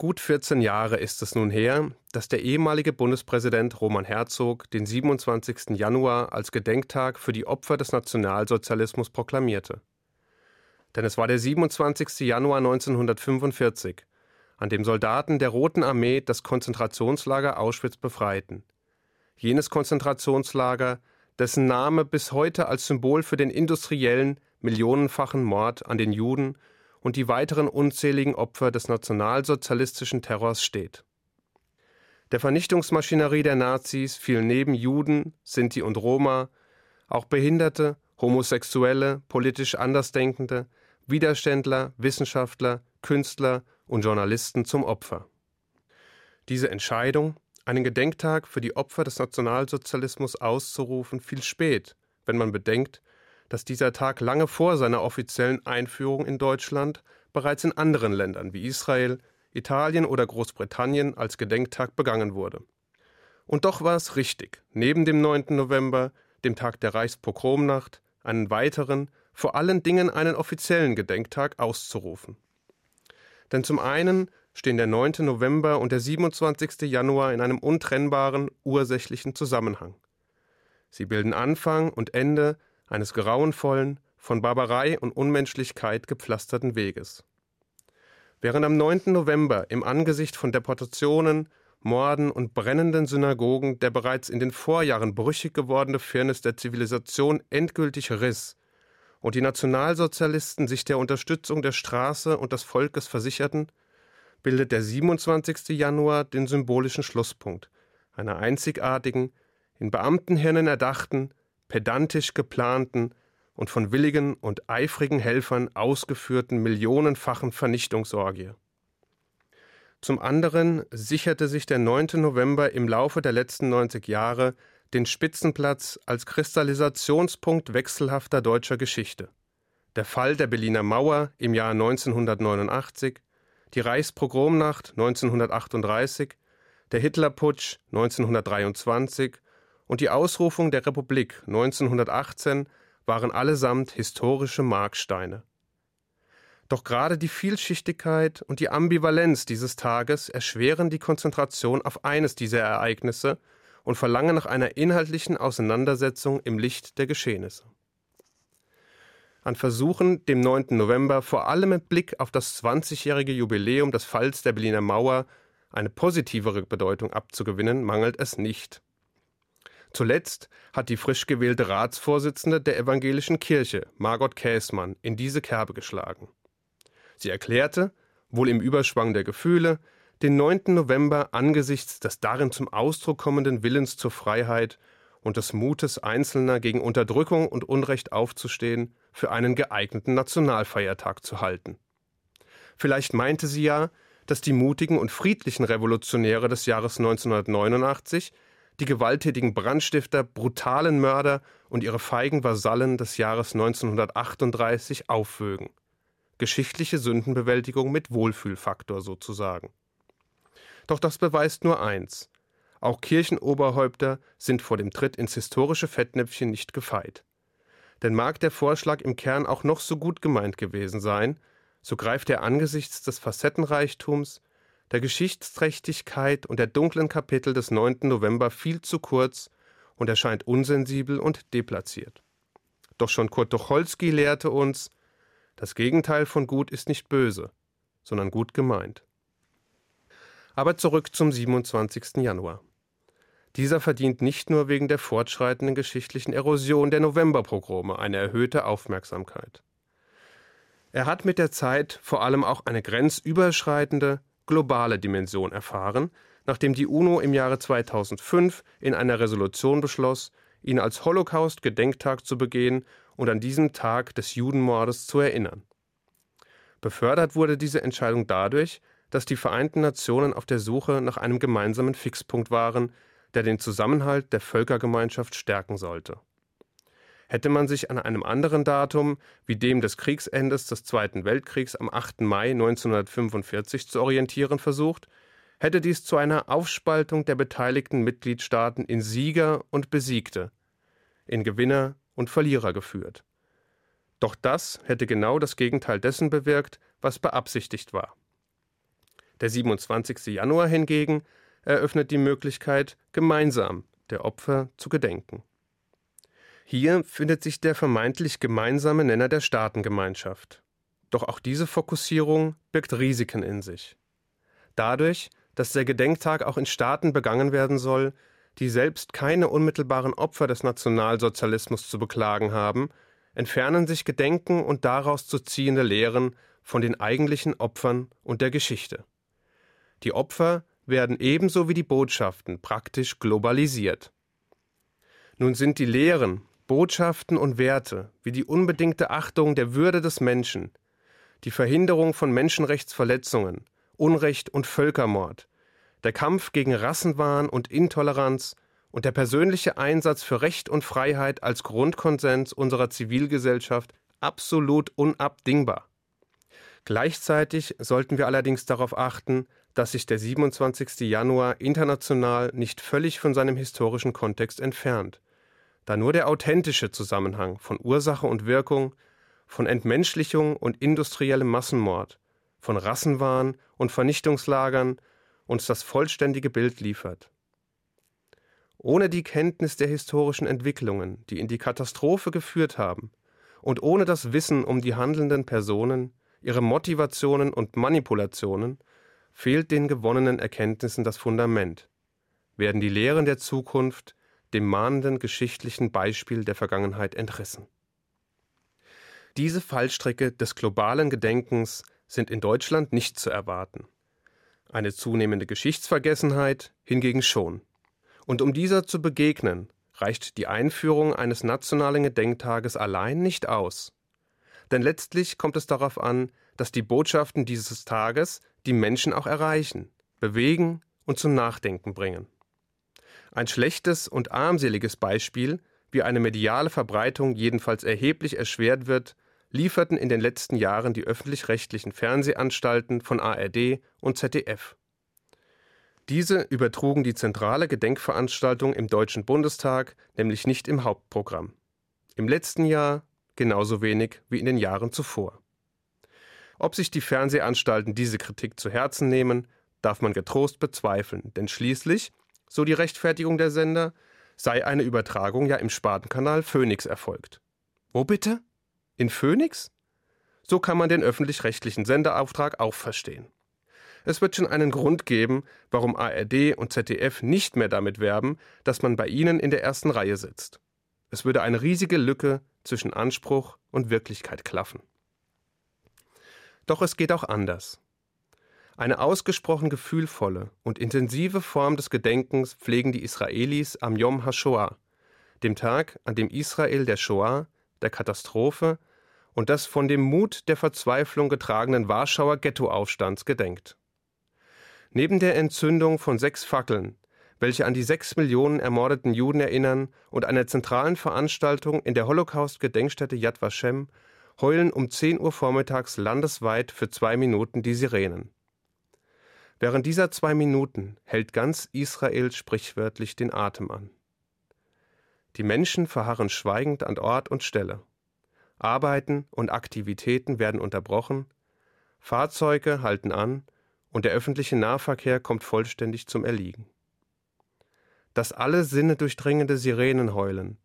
Gut 14 Jahre ist es nun her, dass der ehemalige Bundespräsident Roman Herzog den 27. Januar als Gedenktag für die Opfer des Nationalsozialismus proklamierte. Denn es war der 27. Januar 1945, an dem Soldaten der Roten Armee das Konzentrationslager Auschwitz befreiten. Jenes Konzentrationslager, dessen Name bis heute als Symbol für den industriellen, millionenfachen Mord an den Juden und die weiteren unzähligen Opfer des nationalsozialistischen Terrors steht. Der Vernichtungsmaschinerie der Nazis fielen neben Juden, Sinti und Roma auch Behinderte, Homosexuelle, politisch Andersdenkende, Widerständler, Wissenschaftler, Künstler und Journalisten zum Opfer. Diese Entscheidung, einen Gedenktag für die Opfer des Nationalsozialismus auszurufen, fiel spät, wenn man bedenkt, dass dieser Tag lange vor seiner offiziellen Einführung in Deutschland bereits in anderen Ländern wie Israel, Italien oder Großbritannien als Gedenktag begangen wurde. Und doch war es richtig, neben dem 9. November, dem Tag der Reichspogromnacht, einen weiteren, vor allen Dingen einen offiziellen Gedenktag auszurufen. Denn zum einen stehen der 9. November und der 27. Januar in einem untrennbaren, ursächlichen Zusammenhang. Sie bilden Anfang und Ende eines grauenvollen, von Barbarei und Unmenschlichkeit gepflasterten Weges. Während am 9. November im Angesicht von Deportationen, Morden und brennenden Synagogen der bereits in den Vorjahren brüchig gewordene Firnis der Zivilisation endgültig riss und die Nationalsozialisten sich der Unterstützung der Straße und des Volkes versicherten, bildet der 27. Januar den symbolischen Schlusspunkt einer einzigartigen, in Beamtenhirnen erdachten, pedantisch geplanten und von willigen und eifrigen Helfern ausgeführten millionenfachen Vernichtungsorgie. Zum anderen sicherte sich der 9. November im Laufe der letzten 90 Jahre den Spitzenplatz als Kristallisationspunkt wechselhafter deutscher Geschichte. Der Fall der Berliner Mauer im Jahr 1989, die Reichspogromnacht 1938, der Hitlerputsch 1923 und die Ausrufung der Republik 1918 waren allesamt historische Marksteine. Doch gerade die Vielschichtigkeit und die Ambivalenz dieses Tages erschweren die Konzentration auf eines dieser Ereignisse und verlangen nach einer inhaltlichen Auseinandersetzung im Licht der Geschehnisse. An Versuchen, dem 9. November vor allem mit Blick auf das 20-jährige Jubiläum des Falls der Berliner Mauer eine positivere Bedeutung abzugewinnen, mangelt es nicht. Zuletzt hat die frisch gewählte Ratsvorsitzende der evangelischen Kirche, Margot Käßmann, in diese Kerbe geschlagen. Sie erklärte, wohl im Überschwang der Gefühle, den 9. November angesichts des darin zum Ausdruck kommenden Willens zur Freiheit und des Mutes Einzelner gegen Unterdrückung und Unrecht aufzustehen, für einen geeigneten Nationalfeiertag zu halten. Vielleicht meinte sie ja, dass die mutigen und friedlichen Revolutionäre des Jahres 1989 die gewalttätigen Brandstifter, brutalen Mörder und ihre feigen Vasallen des Jahres 1938 aufwögen. Geschichtliche Sündenbewältigung mit Wohlfühlfaktor sozusagen. Doch das beweist nur eins. Auch Kirchenoberhäupter sind vor dem Tritt ins historische Fettnäpfchen nicht gefeit. Denn mag der Vorschlag im Kern auch noch so gut gemeint gewesen sein, so greift er angesichts des Facettenreichtums, der Geschichtsträchtigkeit und der dunklen Kapitel des 9. November viel zu kurz und erscheint unsensibel und deplatziert. Doch schon Kurt Tucholsky lehrte uns, das Gegenteil von gut ist nicht böse, sondern gut gemeint. Aber zurück zum 27. Januar. Dieser verdient nicht nur wegen der fortschreitenden geschichtlichen Erosion der Novemberpogrome eine erhöhte Aufmerksamkeit. Er hat mit der Zeit vor allem auch eine grenzüberschreitende, globale Dimension erfahren, nachdem die UNO im Jahre 2005 in einer Resolution beschloss, ihn als Holocaust-Gedenktag zu begehen und an diesem Tag des Judenmordes zu erinnern. Befördert wurde diese Entscheidung dadurch, dass die Vereinten Nationen auf der Suche nach einem gemeinsamen Fixpunkt waren, der den Zusammenhalt der Völkergemeinschaft stärken sollte. Hätte man sich an einem anderen Datum wie dem des Kriegsendes des Zweiten Weltkriegs am 8. Mai 1945 zu orientieren versucht, hätte dies zu einer Aufspaltung der beteiligten Mitgliedstaaten in Sieger und Besiegte, in Gewinner und Verlierer geführt. Doch das hätte genau das Gegenteil dessen bewirkt, was beabsichtigt war. Der 27. Januar hingegen eröffnet die Möglichkeit, gemeinsam der Opfer zu gedenken. Hier findet sich der vermeintlich gemeinsame Nenner der Staatengemeinschaft. Doch auch diese Fokussierung birgt Risiken in sich. Dadurch, dass der Gedenktag auch in Staaten begangen werden soll, die selbst keine unmittelbaren Opfer des Nationalsozialismus zu beklagen haben, entfernen sich Gedenken und daraus zu ziehende Lehren von den eigentlichen Opfern und der Geschichte. Die Opfer werden ebenso wie die Botschaften praktisch globalisiert. Nun sind die Lehren, Botschaften und Werte wie die unbedingte Achtung der Würde des Menschen, die Verhinderung von Menschenrechtsverletzungen, Unrecht und Völkermord, der Kampf gegen Rassenwahn und Intoleranz und der persönliche Einsatz für Recht und Freiheit als Grundkonsens unserer Zivilgesellschaft absolut unabdingbar. Gleichzeitig sollten wir allerdings darauf achten, dass sich der 27. Januar international nicht völlig von seinem historischen Kontext entfernt, da nur der authentische Zusammenhang von Ursache und Wirkung, von Entmenschlichung und industriellem Massenmord, von Rassenwahn und Vernichtungslagern uns das vollständige Bild liefert. Ohne die Kenntnis der historischen Entwicklungen, die in die Katastrophe geführt haben, und ohne das Wissen um die handelnden Personen, ihre Motivationen und Manipulationen, fehlt den gewonnenen Erkenntnissen das Fundament, werden die Lehren der Zukunft dem mahnenden geschichtlichen Beispiel der Vergangenheit entrissen. Diese Fallstrecke des globalen Gedenkens sind in Deutschland nicht zu erwarten. Eine zunehmende Geschichtsvergessenheit hingegen schon. Und um dieser zu begegnen, reicht die Einführung eines nationalen Gedenktages allein nicht aus. Denn letztlich kommt es darauf an, dass die Botschaften dieses Tages die Menschen auch erreichen, bewegen und zum Nachdenken bringen. Ein schlechtes und armseliges Beispiel, wie eine mediale Verbreitung jedenfalls erheblich erschwert wird, lieferten in den letzten Jahren die öffentlich-rechtlichen Fernsehanstalten von ARD und ZDF. Diese übertrugen die zentrale Gedenkveranstaltung im Deutschen Bundestag nämlich nicht im Hauptprogramm. Im letzten Jahr genauso wenig wie in den Jahren zuvor. Ob sich die Fernsehanstalten diese Kritik zu Herzen nehmen, darf man getrost bezweifeln, denn schließlich, so die Rechtfertigung der Sender, sei eine Übertragung ja im Spartenkanal Phoenix erfolgt. Wo bitte? In Phoenix? So kann man den öffentlich-rechtlichen Senderauftrag auch verstehen. Es wird schon einen Grund geben, warum ARD und ZDF nicht mehr damit werben, dass man bei ihnen in der ersten Reihe sitzt. Es würde eine riesige Lücke zwischen Anspruch und Wirklichkeit klaffen. Doch es geht auch anders. Eine ausgesprochen gefühlvolle und intensive Form des Gedenkens pflegen die Israelis am Yom HaShoah, dem Tag, an dem Israel der Shoah, der Katastrophe und des von dem Mut der Verzweiflung getragenen Warschauer Ghettoaufstands gedenkt. Neben der Entzündung von sechs Fackeln, welche an die sechs Millionen ermordeten Juden erinnern, und einer zentralen Veranstaltung in der Holocaust-Gedenkstätte Yad Vashem heulen um 10 Uhr vormittags landesweit für zwei Minuten die Sirenen. Während dieser zwei Minuten hält ganz Israel sprichwörtlich den Atem an. Die Menschen verharren schweigend an Ort und Stelle. Arbeiten und Aktivitäten werden unterbrochen, Fahrzeuge halten an und der öffentliche Nahverkehr kommt vollständig zum Erliegen. Das alle Sinne durchdringende Sirenenheulen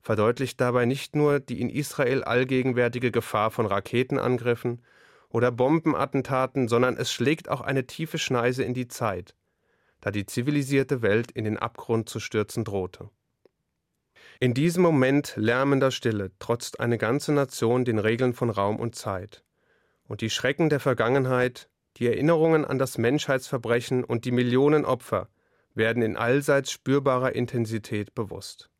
verdeutlicht dabei nicht nur die in Israel allgegenwärtige Gefahr von Raketenangriffen oder Bombenattentaten, sondern es schlägt auch eine tiefe Schneise in die Zeit, da die zivilisierte Welt in den Abgrund zu stürzen drohte. In diesem Moment lärmender Stille trotzt eine ganze Nation den Regeln von Raum und Zeit. Und die Schrecken der Vergangenheit, die Erinnerungen an das Menschheitsverbrechen und die Millionen Opfer werden in allseits spürbarer Intensität bewusst.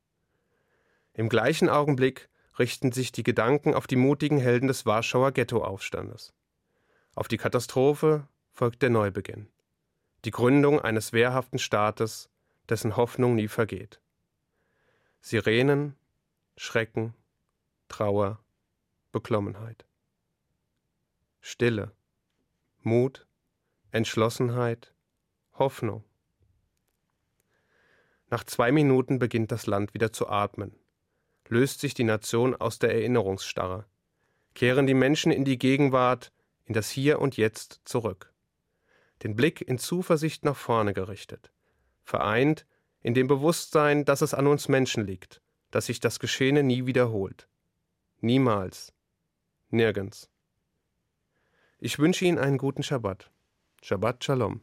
Im gleichen Augenblick richten sich die Gedanken auf die mutigen Helden des Warschauer Ghettoaufstandes. Auf die Katastrophe folgt der Neubeginn. Die Gründung eines wehrhaften Staates, dessen Hoffnung nie vergeht. Sirenen, Schrecken, Trauer, Beklommenheit. Stille, Mut, Entschlossenheit, Hoffnung. Nach zwei Minuten beginnt das Land wieder zu atmen löst sich die Nation aus der den Blick in Zuversicht nach vorne gerichtet, vereint in dem Bewusstsein, dass es an uns Menschen liegt, dass sich das Geschehene nie wiederholt. Niemals. Nirgends. Ich wünsche Ihnen einen guten Schabbat. Shabbat Shalom.